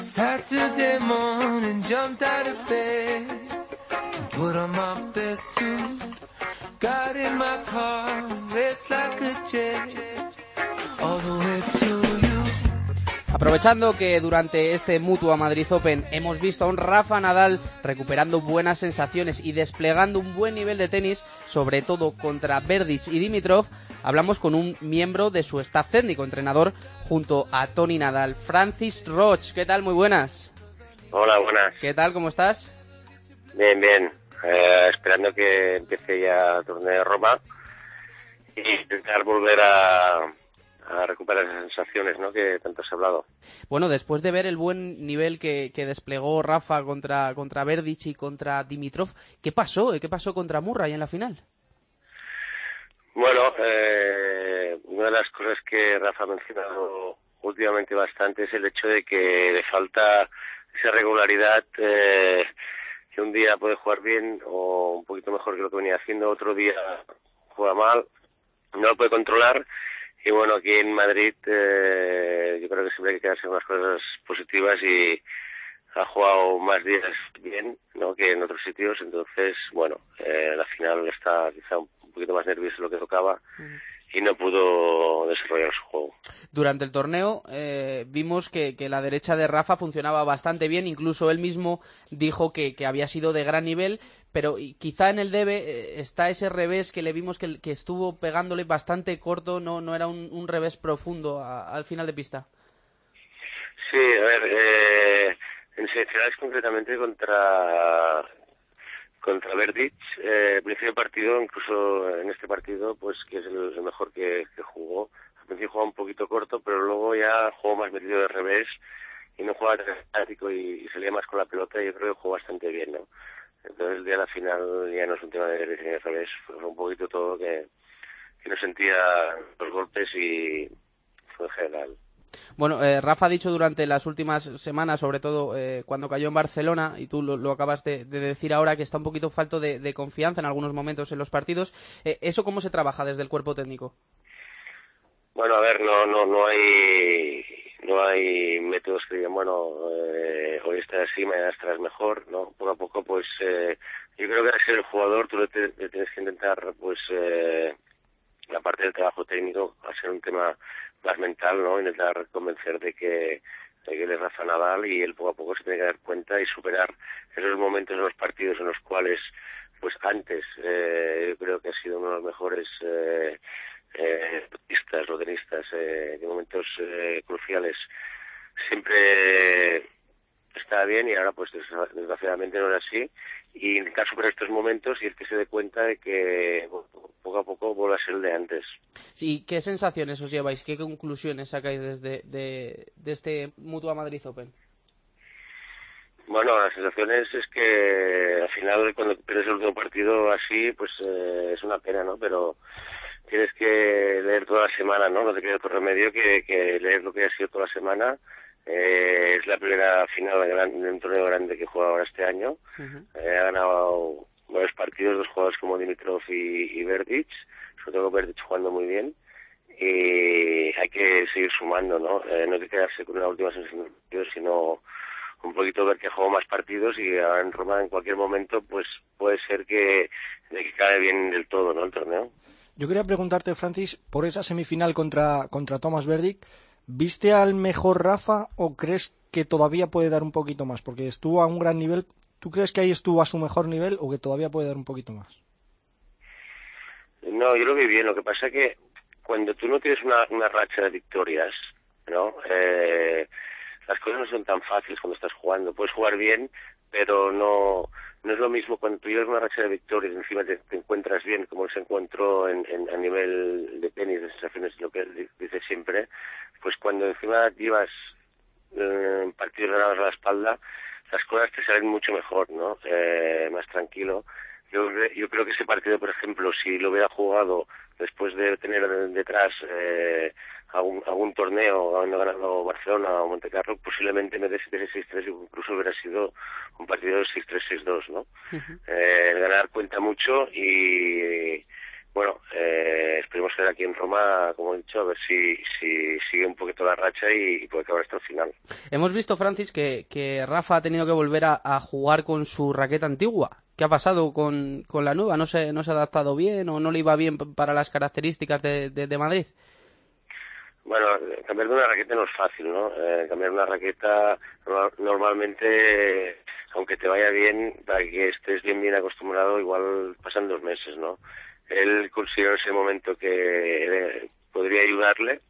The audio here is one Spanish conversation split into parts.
Saturday morning, jumped out of bed and put on my best suit. Got in my car, raced like a jet all the way to you. Aprovechando que durante este Mutua Madrid Open hemos visto a un Rafa Nadal recuperando buenas sensaciones y desplegando un buen nivel de tenis, sobre todo contra Verdic y Dimitrov, hablamos con un miembro de su staff técnico, entrenador, junto a Tony Nadal, Francis Roch. ¿Qué tal? Muy buenas. Hola, buenas. ¿Qué tal? ¿Cómo estás? Bien, bien. Eh, esperando que empiece ya el torneo de Roma y intentar volver a, a recuperar esas sensaciones ¿no? que tanto has hablado. Bueno, después de ver el buen nivel que, que desplegó Rafa contra, contra Verdic y contra Dimitrov, ¿qué pasó? ¿Qué pasó contra Murray en la final? Bueno, eh, una de las cosas que Rafa ha mencionado últimamente bastante es el hecho de que le falta esa regularidad eh, que un día puede jugar bien o un poquito mejor que lo que venía haciendo, otro día juega mal, no lo puede controlar y bueno, aquí en Madrid eh, yo creo que siempre hay que quedarse con las cosas positivas y ha jugado más días bien ¿no? que en otros sitios, entonces bueno, eh, la final está quizá un poquito más nervioso lo que tocaba y no pudo desarrollar su juego. Durante el torneo eh, vimos que, que, la derecha de Rafa funcionaba bastante bien, incluso él mismo dijo que, que había sido de gran nivel, pero quizá en el debe eh, está ese revés que le vimos que, que, estuvo pegándole bastante corto, no, no era un, un revés profundo a, al final de pista. Sí, a ver, eh, en semifinales concretamente contra contra Verdic, eh, principio partido, incluso en este partido, pues que es el, mejor que, jugó. Al principio jugaba un poquito corto, pero luego ya jugó más metido de revés y no jugaba tan estático y, y, salía más con la pelota y yo creo que jugó bastante bien, ¿no? Entonces de la final ya no es un tema de derecha y de revés, fue un poquito todo que, que no sentía los golpes y fue en general. Bueno, eh, Rafa ha dicho durante las últimas semanas, sobre todo eh, cuando cayó en Barcelona, y tú lo, lo acabas de, de, decir ahora, que está un poquito falto de, confianza en algunos momentos en los partidos. Eh, ¿Eso cómo se trabaja desde el cuerpo técnico? Bueno, a ver, no, no, no hay, no hay métodos que digan, bueno, eh, hoy estás así, mañana estarás mejor, ¿no? Poco a poco, pues, eh, yo creo que al ser el jugador tú le tienes que intentar, pues, eh, la parte del trabajo técnico, a ser un tema más mental, ¿no? Intentar convencer de que, de que él es Rafa Nadal y él poco a poco se tiene que dar cuenta y superar esos momentos en los partidos en los cuales, pues antes, eh, yo creo que ha sido uno de los mejores eh, eh, o tenistas eh, en momentos eh, cruciales siempre estaba bien y ahora pues desgraciadamente no era así y intentar superar estos momentos y el que se dé cuenta de que bueno, poco a poco vuelve a ser el de antes. Sí, ¿qué sensaciones os lleváis? ¿Qué conclusiones sacáis desde de, de este Mutua Madrid Open? Bueno, las sensaciones es que al final cuando pierdes el último partido así, pues eh, es una pena, ¿no? Pero tienes que leer toda la semana, ¿no? No te queda otro remedio que, que leer lo que ha sido toda la semana. Eh, es la primera final de, gran, de, un torneo grande que juega ahora este año. Uh -huh. eh, ha ganado varios partidos, dos jugadores como Dimitrov y, y Verdic, sobre todo Verdic jugando muy bien. Y hay que seguir sumando, ¿no? Eh, no hay que quedarse con una última sensación, sino un poquito ver que juego más partidos y ahora en Roma en cualquier momento pues puede ser que, de que cae bien del todo, ¿no? El torneo. Yo quería preguntarte, Francis, por esa semifinal contra, contra Thomas Verdic, ¿viste al mejor Rafa o crees que todavía puede dar un poquito más? Porque estuvo a un gran nivel. ¿Tú crees que ahí estuvo a su mejor nivel o que todavía puede dar un poquito más? No, yo lo vi bien. Lo que pasa es que cuando tú no tienes una, una racha de victorias, ¿no? Eh, las cosas no son tan fáciles cuando estás jugando. Puedes jugar bien, pero no no es lo mismo cuando tú llevas una racha de victorias encima te, encuentras bien, como se encontró en, en, a nivel de tenis, de sensaciones, lo que dice siempre, pues cuando encima llevas eh, partidos ganados a la espalda, las cosas te salen mucho mejor, ¿no? Eh, más tranquilo. Yo, yo creo que ese partido, por ejemplo, si lo hubiera jugado después de tener detrás eh, algún, algún torneo, habiendo ganado Barcelona o Montecarlo, posiblemente me des 6-3 incluso hubiera sido un partido de 6-3, 6-2, ¿no? Uh -huh. eh, el ganar cuenta mucho y bueno, eh, esperemos que aquí en Roma, como he dicho, a ver si, si sigue un poquito la racha y, puede acabar hasta el final. Hemos visto, Francis, que, que Rafa ha tenido que volver a, jugar con su raqueta antigua. ¿Qué ha pasado con, con la nueva? ¿No se, ¿No se ha adaptado bien o no le iba bien para las características de, de, Madrid? Bueno, cambiar de una raqueta no es fácil, ¿no? Eh, cambiar una raqueta normalmente, aunque te vaya bien, para que estés bien bien acostumbrado, igual pasan dos meses, ¿no? él consideró ese momento que podría ayudarle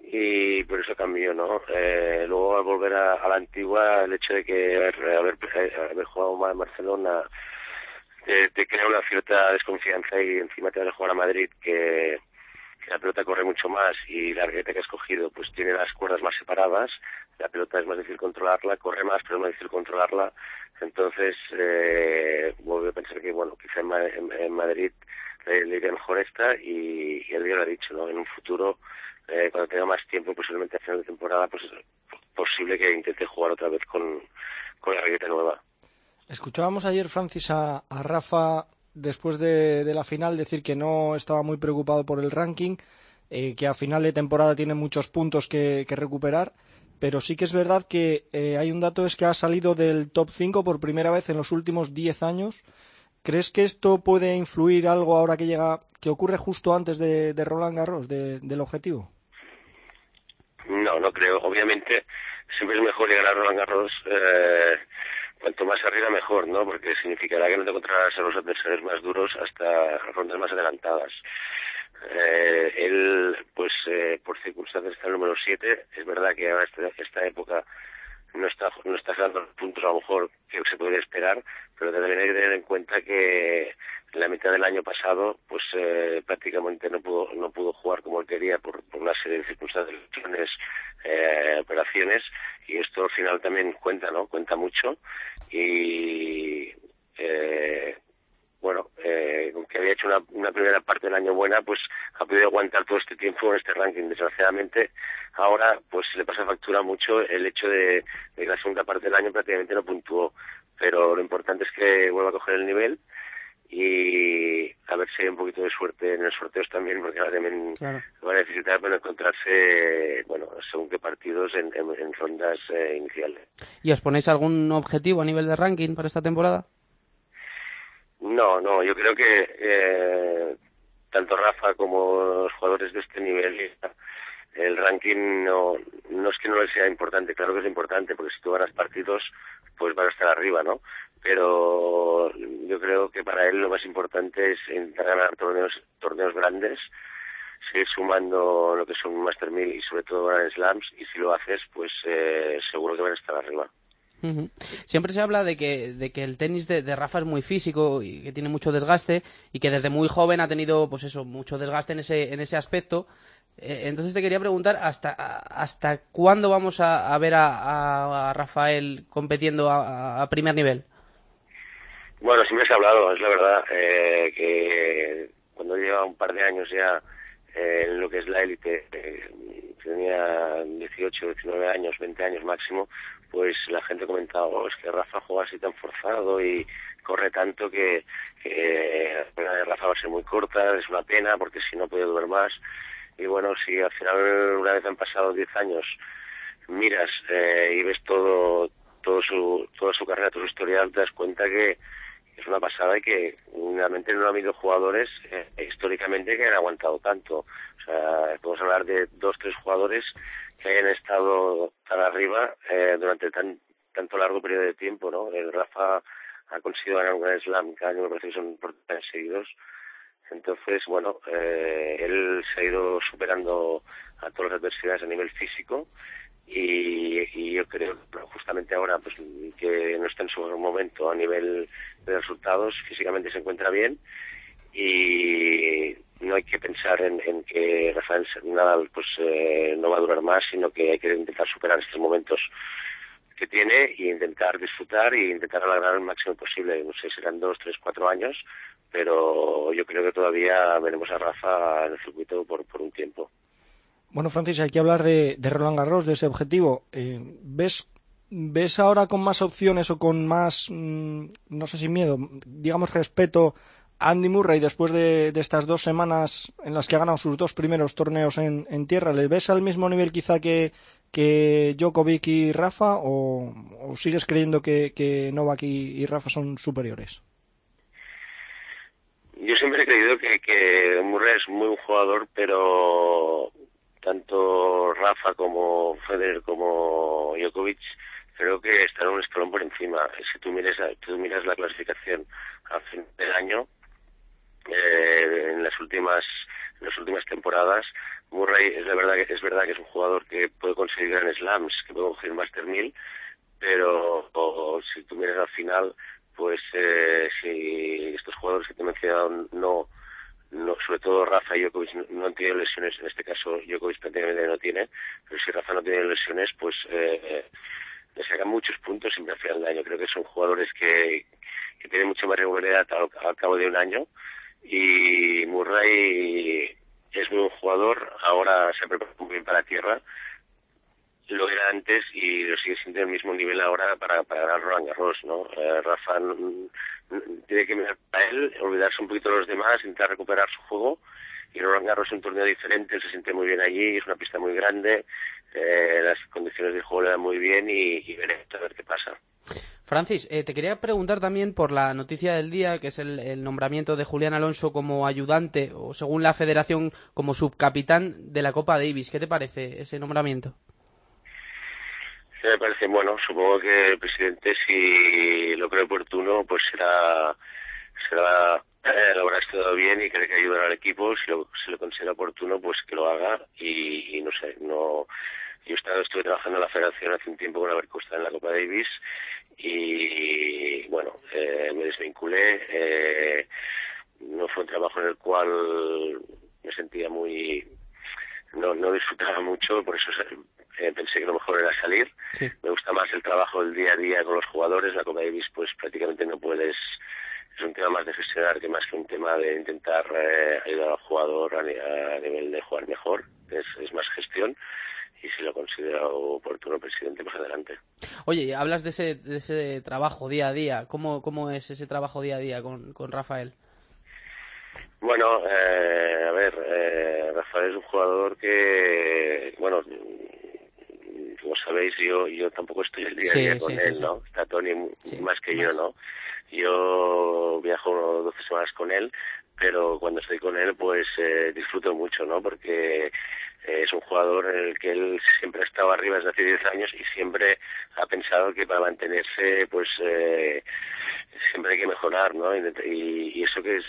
y por eso cambió, ¿no? Eh, luego al volver a, la antigua, el hecho de que haber, haber, jugado más en Barcelona te, crea una cierta desconfianza y encima te vas a jugar a Madrid que, la pelota corre mucho más y la raqueta que has cogido pues tiene las cuerdas más separadas, la pelota es más difícil controlarla, corre más pero es más difícil controlarla, entonces eh, vuelvo a pensar que bueno quizá en Madrid le, iría mejor esta y, y él lo ha dicho, ¿no? En un futuro, eh, cuando tenga más tiempo, posiblemente a final de temporada, pues es posible que intente jugar otra vez con, con la raqueta nueva. Escuchábamos ayer, Francis, a, Rafa después de, la final decir que no estaba muy preocupado por el ranking, eh, que a final de temporada tiene muchos puntos que, recuperar, pero sí que es verdad que eh, hay un dato es que ha salido del top 5 por primera vez en los últimos 10 años ¿Crees que esto puede influir algo ahora que llega, que ocurre justo antes de, Roland Garros, del objetivo? No, no creo. Obviamente siempre es mejor llegar a Roland Garros eh, cuanto más arriba mejor, ¿no? Porque significará que no te encontrarás a los adversarios más duros hasta rondas más adelantadas. Eh, él, pues eh, por circunstancias está el número 7. Es verdad que ahora esta, esta época no está no está dando los puntos a lo mejor que se podría esperar, pero también hay que tener en cuenta que en la mitad del año pasado pues eh, prácticamente no pudo no pudo jugar como él quería por, una serie de circunstancias, eh, operaciones al final también cuenta, ¿no? Cuenta mucho y eh, bueno, eh, aunque había hecho una, primera parte del año buena, pues ha podido aguantar todo este tiempo en este ranking. Desgraciadamente, ahora pues le pasa factura mucho el hecho de, que la segunda parte del año prácticamente no puntuó. Pero lo importante es que vuelva a coger el nivel y hay un poquito de suerte en los sorteos también, porque ahora también va a necesitar para encontrarse, bueno, según qué partidos en, rondas eh, iniciales. ¿Y os ponéis algún objetivo a nivel de ranking para esta temporada? No, no, yo creo que eh, tanto Rafa como los jugadores de este nivel, el ranking no, no es que no les sea importante, claro que es importante, porque si tú ganas partidos, pues van a estar arriba, ¿no? Pero yo creo que para él lo más importante es intentar ganar torneos, torneos grandes, seguir sumando lo que son Master 1000 y sobre todo Grand Slams, y si lo haces, pues eh, seguro que van a estar arriba. Siempre se habla de que, de que el tenis de, Rafa es muy físico y que tiene mucho desgaste y que desde muy joven ha tenido, pues eso, mucho desgaste en ese, en ese aspecto. Eh, entonces te quería preguntar hasta, hasta cuándo vamos a, ver a, Rafael compitiendo a, primer nivel. Bueno, siempre se ha hablado, es la verdad, eh, que cuando lleva un par de años ya eh, en lo que es la élite, tenía 18, 19 años, 20 años máximo, pues la gente comentaba, oh, es que Rafa juega así tan forzado y corre tanto que, la Rafa va a ser muy corta, es una pena porque si no puede durar más. Y bueno, si al final una vez han pasado 10 años, miras eh, y ves todo, todo su, toda su carrera, toda su historia, te das cuenta que es una pasada y que realmente no ha habido jugadores eh, históricamente que hayan aguantado tanto. O sea, podemos hablar de dos, tres jugadores que hayan estado tan arriba eh, durante tan tanto largo periodo de tiempo, ¿no? El Rafa ha conseguido ganar un gran slam cada año me parece que son seguidos. Entonces, bueno, eh, él se ha ido superando a todas las adversidades a nivel físico y, y yo creo justamente ahora pues que no está en su momento a nivel de resultados, físicamente se encuentra bien y no hay que pensar en, que Rafael Nadal pues eh, no va a durar más, sino que hay que intentar superar estos momentos que tiene e intentar disfrutar e intentar alargar el máximo posible. No sé, serán dos, tres, cuatro años, pero yo creo que todavía veremos a Rafa en el circuito por, por un tiempo. Bueno, Francis, hay que hablar de, Roland Garros, de ese objetivo. Eh, ¿Ves ¿Ves ahora con más opciones o con más, mm, no sé si miedo, digamos respeto Andy Murray, después de, estas dos semanas en las que ha ganado sus dos primeros torneos en, tierra, ¿le ves al mismo nivel quizá que, que Djokovic y Rafa o, sigues creyendo que, Novak y, Rafa son superiores? Yo siempre he creído que, que Murray es muy buen jugador, pero tanto Rafa como Federer como Djokovic creo que están un escalón por encima. Si tú miras, tú miras la clasificación a fin del año, eh, en las últimas en las últimas temporadas. Murray es verdad que es verdad que es un jugador que puede conseguir gran slams, que puede conseguir Master 1000, pero si tú miras al final, pues eh, si estos jugadores que te he mencionado no no, sobre todo Rafa y Djokovic no, han tenido lesiones, en este caso Djokovic prácticamente no tiene, pero si Rafa no tiene lesiones, pues eh, le sacan muchos puntos siempre al final del año. Creo que son jugadores que, que tienen mucha más regularidad al cabo de un año y Murray es muy buen jugador, ahora se ha preparado muy bien para tierra, lo era antes y lo sigue siendo el mismo nivel ahora para, para ganar Roland Garros, ¿no? Eh, Rafa tiene que mirar a él, olvidarse un poquito de los demás, intentar recuperar su juego y Roland Garros es un torneo diferente, él se siente muy bien allí, es una pista muy grande, eh, las condiciones de juego le dan muy bien y, y veremos a ver qué pasa. Francis, eh, te quería preguntar también por la noticia del día, que es el, nombramiento de Julián Alonso como ayudante o según la federación como subcapitán de la Copa Davis. ¿Qué te parece ese nombramiento? Me parece bueno. Supongo que el presidente, si lo cree oportuno, pues será, será eh, lo habrá estado bien y cree que ayudará al equipo. Si lo, si lo considera oportuno, pues que lo haga y, no sé, no. Yo estado, estuve trabajando en la federación hace un tiempo con la Bercosta en la Copa Davis y bueno, eh, me desvinculé. Eh, no fue un trabajo en el cual me sentía muy no, no disfrutaba mucho, por eso eh, pensé que lo mejor era salir. Me gusta más el trabajo del día a día con los jugadores. La Copa Davis, pues prácticamente no puedes. Es un tema más de gestionar que más que un tema de intentar ayudar al jugador a, nivel de jugar mejor. Es, es más gestión y si lo considera oportuno presidente más adelante. Oye, hablas de ese, de ese trabajo día a día. ¿Cómo, cómo es ese trabajo día a día con, con Rafael? Bueno, eh, a ver, eh, Rafael es un jugador que, bueno, como sabéis, yo yo tampoco estoy el día a día con él, ¿no? Está Tony más que yo, ¿no? Yo viajo 12 semanas con él, pero cuando estoy con él, pues eh, disfruto mucho, ¿no? Porque es un jugador en el que él siempre ha estado arriba desde hace 10 años y siempre ha pensado que para mantenerse pues eh, siempre hay que mejorar no y, eso que es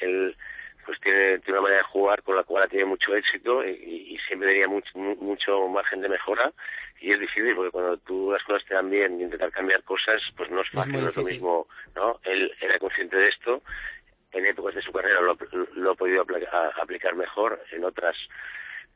él pues tiene, tiene, una manera de jugar con la cual tiene mucho éxito y, siempre tenía mucho, mucho margen de mejora y es difícil porque cuando tú las cosas te dan bien y intentar cambiar cosas pues no es fácil, no es lo mismo, ¿no? Él era consciente de esto en épocas de su carrera lo, lo ha podido aplicar mejor, en otras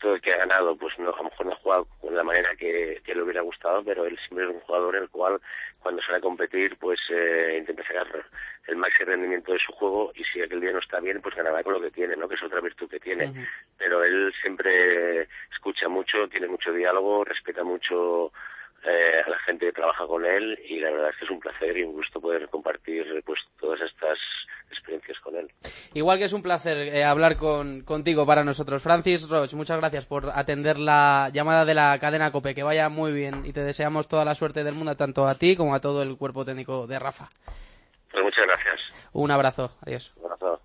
todo el que ha ganado, pues no, a lo mejor no ha jugado con la manera que, le hubiera gustado, pero él siempre es un jugador en el cual cuando sale a competir, pues eh, intenta sacar el máximo rendimiento de su juego y si aquel día no está bien, pues ganará con lo que tiene, ¿no? Que es otra virtud que tiene. Pero él siempre escucha mucho, tiene mucho diálogo, respeta mucho eh, a la gente que trabaja con él y la verdad es que es un placer y un gusto poder compartir pues todas estas experiencias con él. Igual que es un placer eh, hablar con, contigo para nosotros. Francis Roche, muchas gracias por atender la llamada de la cadena COPE. Que vaya muy bien y te deseamos toda la suerte del mundo, tanto a ti como a todo el cuerpo técnico de Rafa. Pues muchas gracias. Un abrazo. Adiós.